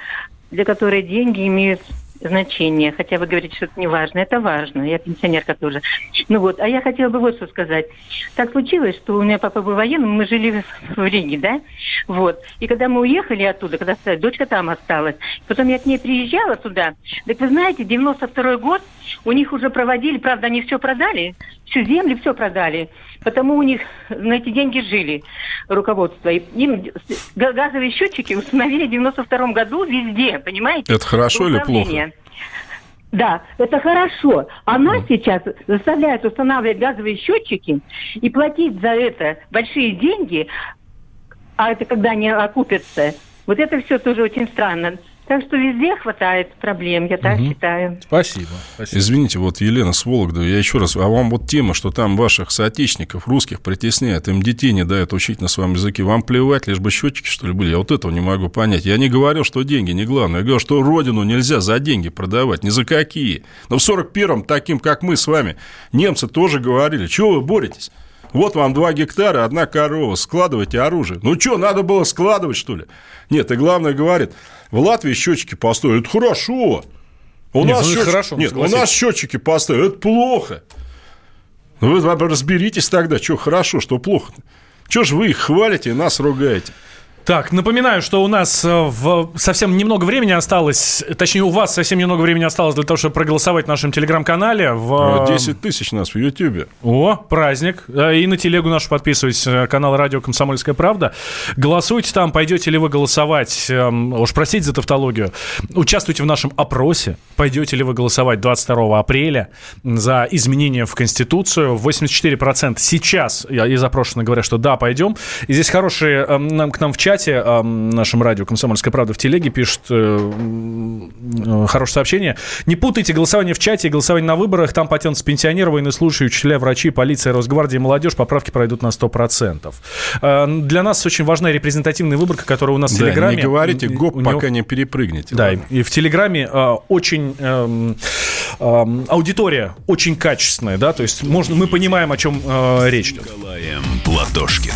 Speaker 5: для которой деньги имеют значение. Хотя вы говорите, что это не важно. Это важно. Я пенсионерка тоже. Ну вот, а я хотела бы вот что сказать. Так случилось, что у меня папа был военным, мы жили в, Риге, да? Вот. И когда мы уехали оттуда, когда дочка там осталась, потом я к ней приезжала туда, так вы знаете, 92 год, у них уже проводили, правда, они все продали, всю землю все продали, потому у них на эти деньги жили руководство. И Им га- газовые счетчики установили в 92 году везде, понимаете?
Speaker 2: Это хорошо или плохо?
Speaker 5: Да, это хорошо. А нас сейчас заставляют устанавливать газовые счетчики и платить за это большие деньги, а это когда они окупятся. Вот это все тоже очень странно. Так что везде хватает проблем, я так считаю.
Speaker 3: Спасибо. спасибо.
Speaker 2: Извините, вот Елена с Вологды, я еще раз, а вам вот тема, что там ваших соотечественников русских притесняют, им детей не дают учить на своем языке, вам плевать, лишь бы счетчики, что ли, были? Я вот этого не могу понять. Я не говорил, что деньги не главное, я говорю, что родину нельзя за деньги продавать, ни за какие. Но в 41-м, таким, как мы с вами, немцы тоже говорили, чего вы боретесь? Вот вам два гектара, одна корова, складывайте оружие. Ну что, надо было складывать, что ли? Нет, и главное говорит, в Латвии счетчики поставили, это хорошо. У
Speaker 3: Нет,
Speaker 2: нас
Speaker 3: ну,
Speaker 2: счетчики-
Speaker 3: хорошо,
Speaker 2: Нет, у нас счетчики поставили, это плохо. Вы разберитесь тогда, что хорошо, что плохо. Чего же вы их хвалите и нас ругаете?
Speaker 3: Так, напоминаю, что у нас э, в совсем немного времени осталось, точнее, у вас совсем немного времени осталось для того, чтобы проголосовать в нашем телеграм-канале. В...
Speaker 2: 10 тысяч нас в Ютьюбе.
Speaker 3: О, праздник. Э, И на телегу нашу подписывайтесь, э, канал Радио Комсомольская правда. Голосуйте там, пойдете ли вы голосовать, эм, уж простите за тавтологию, участвуйте в нашем опросе, пойдете ли вы голосовать 22 апреля за изменения в Конституцию. 84% сейчас я- из опрошенных говорят, что да, пойдем. И здесь хорошие эм, нам, к нам в чате, эм, нашем радио «Комсомольская правда» в телеге пишет э, э, хорошее сообщение. Не путайте голосование в чате и голосование на выборах. Там потянутся пенсионеры, военнослужащие, учителя, врачи, полиция, Росгвардия, молодежь. Поправки пройдут на 100%. Э, Для нас очень важна репрезентативная выборка, которая у нас в
Speaker 2: Да,
Speaker 3: Телеграме.
Speaker 2: не говорите
Speaker 3: У
Speaker 2: гоп,
Speaker 3: него-
Speaker 2: пока не перепрыгнете.
Speaker 3: да,
Speaker 2: ладно?
Speaker 3: и в Телеграме очень эм, эм, аудитория очень качественная, да, то есть можно, мы понимаем, о чем э, речь идет.
Speaker 1: Николаем Платошкиным.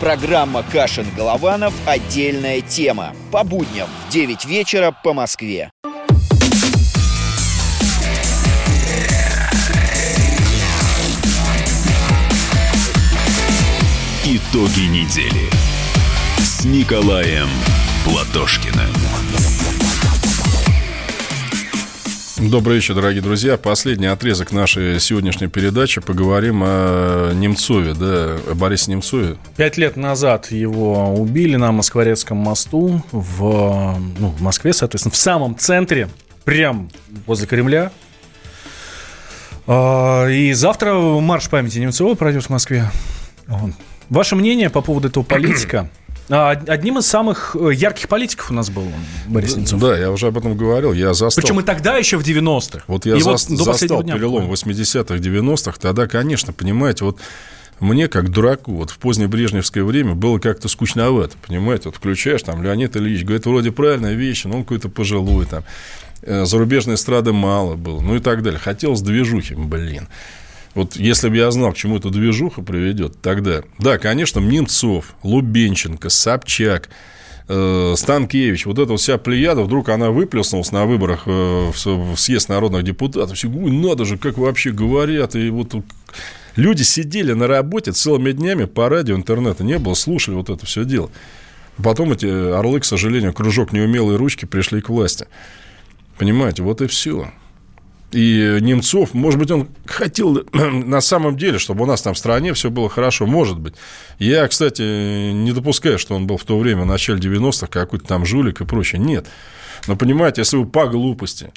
Speaker 6: Программа Кашин-Голованов «Отдельная тема». По будням в 9 вечера по Москве.
Speaker 1: Итоги недели с Николаем Платошкиным.
Speaker 2: Добрый вечер, дорогие друзья. Последний отрезок нашей сегодняшней передачи. Поговорим о Немцове, да, о Борисе Немцове.
Speaker 3: Пять лет назад его убили на Москворецком мосту в, ну, в Москве, соответственно, в самом центре, прям возле Кремля. А, И завтра марш памяти Немцова пройдет в Москве. Ваше мнение по поводу этого политика? А, Одним из самых э, ярких политиков у нас был Борис Немцов.
Speaker 2: Да, я уже об этом говорил. Я застал.
Speaker 3: Причем и тогда еще в 90-х.
Speaker 2: Вот я
Speaker 3: И
Speaker 2: зас-
Speaker 3: до последнего
Speaker 2: застал
Speaker 3: дня.
Speaker 2: перелом 80-х, 90-х. Тогда, конечно, понимаете, вот мне, как дураку, вот в позднее брежневское время было как-то скучновато, понимаете? Вот включаешь, там, Леонид Ильич говорит, вроде правильная вещь, но он какой-то пожилой, там, э, зарубежной эстрады мало было, ну и так далее. Хотелось движухи, блин. Вот если бы я знал, к чему эта движуха приведет, тогда... Да, конечно, Немцов, Лубенченко, Собчак, э, Станкевич, вот эта вся плеяда, вдруг она выплеснулась на выборах э, в, съезд народных депутатов. Все, «Ой, надо же, как вообще говорят. И вот люди сидели на работе целыми днями по радио, интернета не было, слушали вот это все дело. Потом эти орлы, к сожалению, кружок неумелые ручки пришли к власти. Понимаете, вот и все. И Немцов, может быть, он хотел на самом деле, чтобы у нас там в стране все было хорошо, может быть. Я, кстати, не допускаю, что он был в то время, в начале 90-х, какой-то там жулик и прочее. Нет. Но понимаете, если вы по глупости,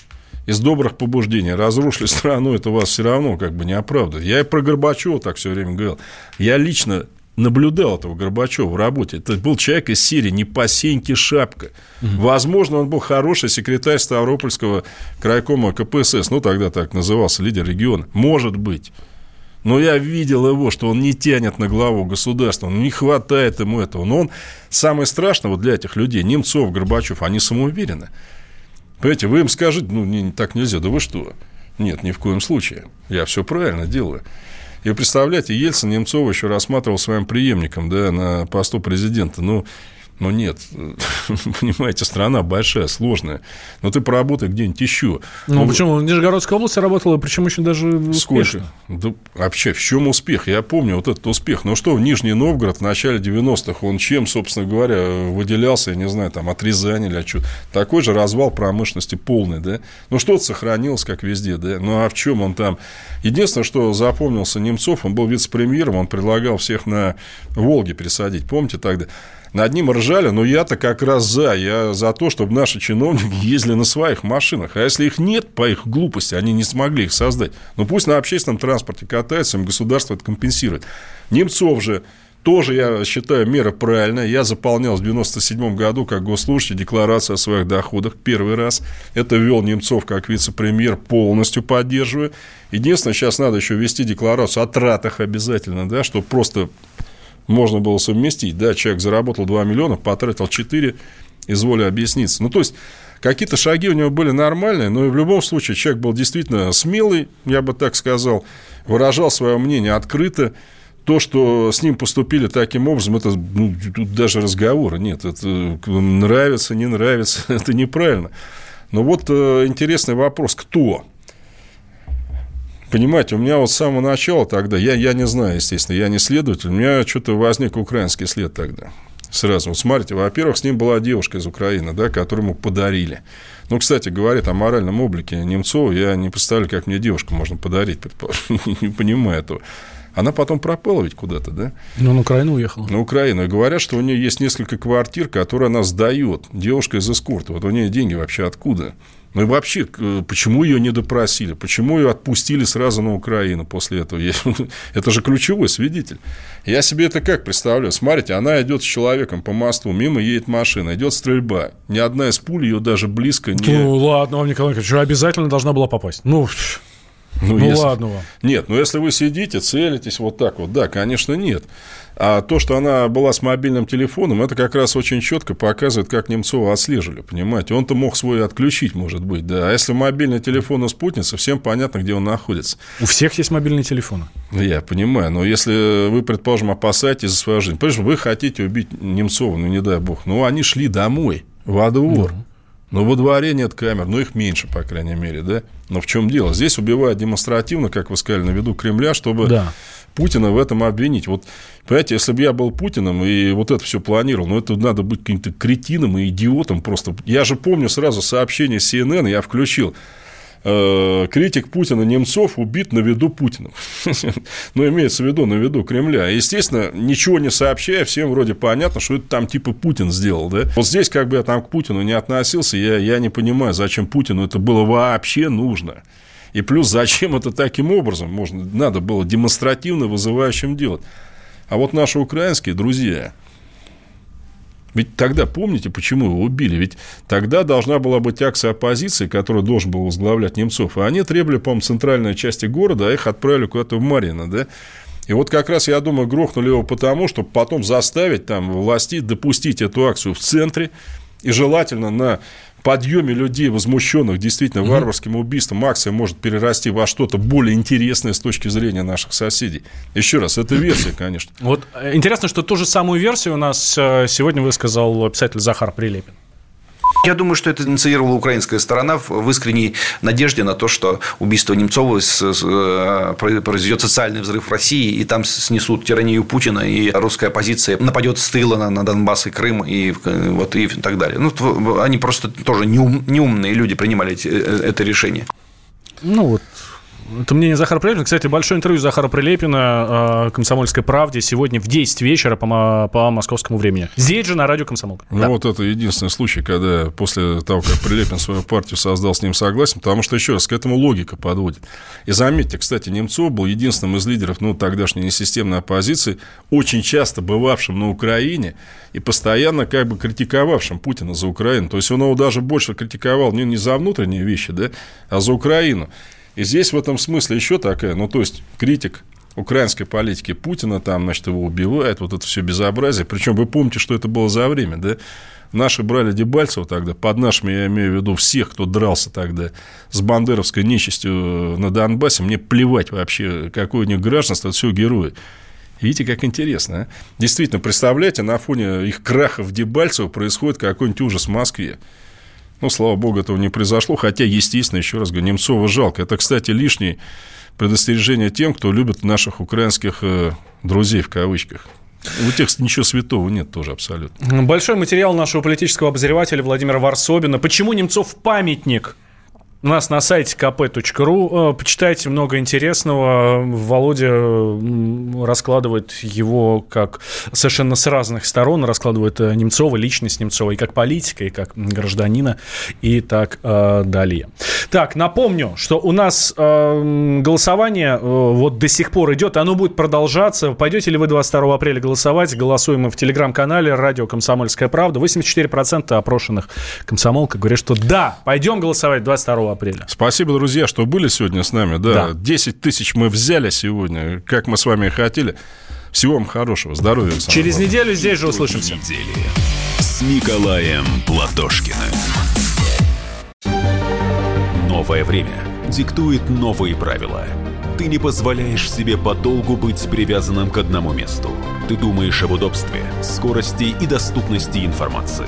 Speaker 2: из добрых побуждений разрушили страну, это вас все равно как бы не оправдывает. Я и про Горбачева так все время говорил. Я лично наблюдал этого Горбачева в работе. Это был человек из Сирии, не по сеньке шапка. Возможно, он был хороший секретарь Ставропольского крайкома КПСС, ну, тогда так назывался, лидер региона. Может быть. Но я видел его, что он не тянет на главу государства, ну, не хватает ему этого. Но он, самое страшное вот для этих людей, Немцов, Горбачев, они самоуверены. Понимаете, вы им скажете, ну, не, так нельзя, да вы что? Нет, ни в коем случае. Я все правильно делаю. И представляете, Ельцин Немцова еще рассматривал своим преемником да, на посту президента. Ну, ну нет, понимаете, страна большая, сложная. Но ты поработай где-нибудь еще.
Speaker 3: Ну, почему? В Нижегородской области работала, причем очень даже успешно.
Speaker 2: Сколько? Да, вообще, в чем успех? Я помню вот этот успех. Ну что, в Нижний Новгород в начале 90-х, он чем, собственно говоря, выделялся, я не знаю, там, от Рязани или от чего. Такой же развал промышленности полный, да? Ну, что-то сохранилось, как везде, да? Ну, а в чем он там? Единственное, что запомнился Немцов, он был вице-премьером, он предлагал всех на Волге пересадить, помните тогда? Над ним ржали, но я-то как раз за. Я за то, чтобы наши чиновники ездили на своих машинах. А если их нет, по их глупости, они не смогли их создать, ну пусть на общественном транспорте катаются, им государство это компенсирует. Немцов же тоже, я считаю, мера правильная. Я заполнял в 97 году, как госслужащий, декларацию о своих доходах первый раз. Это ввел Немцов как вице-премьер, полностью поддерживаю. Единственное, сейчас надо еще ввести декларацию о тратах обязательно, да, чтобы просто можно было совместить. Да, человек заработал 2 миллиона, потратил 4, изволи объясниться. Ну, то есть, какие-то шаги у него были нормальные, но в любом случае человек был действительно смелый, я бы так сказал, выражал свое мнение открыто, то, что с ним поступили таким образом, это ну, тут даже разговора нет. Это нравится, не нравится, это неправильно. Но вот э, интересный вопрос, кто? Понимаете, у меня вот с самого начала тогда, я, я не знаю, естественно, я не следователь, у меня что-то возник украинский след тогда. Сразу. Вот смотрите, во-первых, с ним была девушка из Украины, да, которую ему подарили. Ну, кстати, говорит о моральном облике Немцова, я не представляю, как мне девушку можно подарить, не понимаю этого. Она потом пропала ведь куда-то, да?
Speaker 3: Ну, на Украину уехала.
Speaker 2: На Украину. И говорят, что у нее есть несколько квартир, которые она сдает. Девушка из эскорта. Вот у нее деньги вообще откуда? Ну и вообще, почему ее не допросили? Почему ее отпустили сразу на Украину после этого? Это же ключевой свидетель. Я себе это как представляю? Смотрите, она идет с человеком по мосту, мимо едет машина, идет стрельба. Ни одна из пуль ее даже близко не...
Speaker 3: Ну, ладно, вам, Николай Николаевич, обязательно должна была попасть. Ну, ну, ну
Speaker 2: если...
Speaker 3: ладно вам.
Speaker 2: Нет, ну если вы сидите, целитесь вот так вот, да, конечно, нет. А то, что она была с мобильным телефоном, это как раз очень четко показывает, как Немцова отслеживали, понимаете? Он-то мог свой отключить, может быть, да. А если мобильный телефон у спутницы, всем понятно, где он находится.
Speaker 3: У всех есть мобильные телефоны.
Speaker 2: Я понимаю, но если вы, предположим, опасаетесь за свою жизнь, понимаешь, вы хотите убить Немцова, ну не дай бог, ну они шли домой, во двор. Да. Но во дворе нет камер, но их меньше, по крайней мере, да? Но в чем дело? Здесь убивают демонстративно, как вы сказали, на виду Кремля, чтобы да. Путина в этом обвинить. Вот, понимаете, если бы я был Путиным и вот это все планировал, ну, это надо быть каким-то кретином и идиотом просто. Я же помню сразу сообщение CNN, я включил критик Путина Немцов убит на виду Путина. ну, имеется в виду на виду Кремля. Естественно, ничего не сообщая, всем вроде понятно, что это там типа Путин сделал. Да? Вот здесь, как бы я там к Путину не относился, я, я не понимаю, зачем Путину это было вообще нужно. И плюс, зачем это таким образом можно, надо было демонстративно вызывающим делать. А вот наши украинские друзья, ведь тогда, помните, почему его убили? Ведь тогда должна была быть акция оппозиции, которую должен был возглавлять Немцов. И они требовали, по-моему, центральной части города, а их отправили куда-то в Марино, да? И вот как раз, я думаю, грохнули его потому, чтобы потом заставить там власти допустить эту акцию в центре, и желательно на подъеме людей, возмущенных действительно варварским убийством, акция может перерасти во что-то более интересное с точки зрения наших соседей. Еще раз, это версия, конечно.
Speaker 3: Вот э, интересно, что ту же самую версию у нас э, сегодня высказал писатель Захар Прилепин.
Speaker 7: Я думаю, что это инициировала украинская сторона в искренней надежде на то, что убийство Немцова э, произведет социальный взрыв в России, и там снесут тиранию Путина, и русская оппозиция нападет с тыла на, Донбасс и Крым, и, вот, и так далее. Ну, они просто тоже неум, неумные люди принимали э, это решение.
Speaker 3: Ну, вот это мнение Захара Прилепина. Кстати, большое интервью Захара Прилепина «Комсомольской правде» сегодня в 10 вечера по, по московскому времени. Здесь же на радио «Комсомолка».
Speaker 2: Ну, да. вот это единственный случай, когда после того, как Прилепин свою партию создал, с ним согласен, потому что, еще раз, к этому логика подводит. И заметьте, кстати, Немцов был единственным из лидеров, ну, тогдашней несистемной оппозиции, очень часто бывавшим на Украине и постоянно как бы критиковавшим Путина за Украину. То есть, он его даже больше критиковал не, не за внутренние вещи, да, а за Украину. И здесь в этом смысле еще такая, ну, то есть, критик украинской политики Путина, там, значит, его убивают, вот это все безобразие. Причем вы помните, что это было за время, да? Наши брали Дебальцева тогда, под нашими я имею в виду всех, кто дрался тогда с бандеровской нечистью на Донбассе. Мне плевать вообще, какое у них гражданство, это все герои. Видите, как интересно, а? Действительно, представляете, на фоне их краха в Дебальцево происходит какой-нибудь ужас в Москве. Ну, слава богу, этого не произошло. Хотя, естественно, еще раз говорю, Немцова жалко. Это, кстати, лишнее предостережение тем, кто любит наших украинских э, друзей в кавычках. У тех ничего святого нет тоже абсолютно.
Speaker 3: Большой материал нашего политического обозревателя Владимира Варсобина. Почему Немцов памятник? У нас на сайте kp.ru. Э, почитайте много интересного. Володя раскладывает его как совершенно с разных сторон. Раскладывает э, Немцова, личность Немцова и как политика, и как гражданина, и так э, далее. Так, напомню, что у нас голосование вот до сих пор идет. Оно будет продолжаться. Пойдете ли вы 22 апреля голосовать? Голосуем мы в телеграм-канале «Радио Комсомольская правда». 84% опрошенных комсомолка говорят, что да, пойдем голосовать 22 апреля.
Speaker 2: Спасибо, друзья, что были сегодня с нами. Да, да. 10 тысяч мы взяли сегодня, как мы с вами и хотели. Всего вам хорошего, здоровья.
Speaker 3: Через главное. неделю здесь же услышимся. Недели
Speaker 1: с Николаем Платошкиным. Новое время диктует новые правила. Ты не позволяешь себе подолгу быть привязанным к одному месту. Ты думаешь об удобстве, скорости и доступности информации.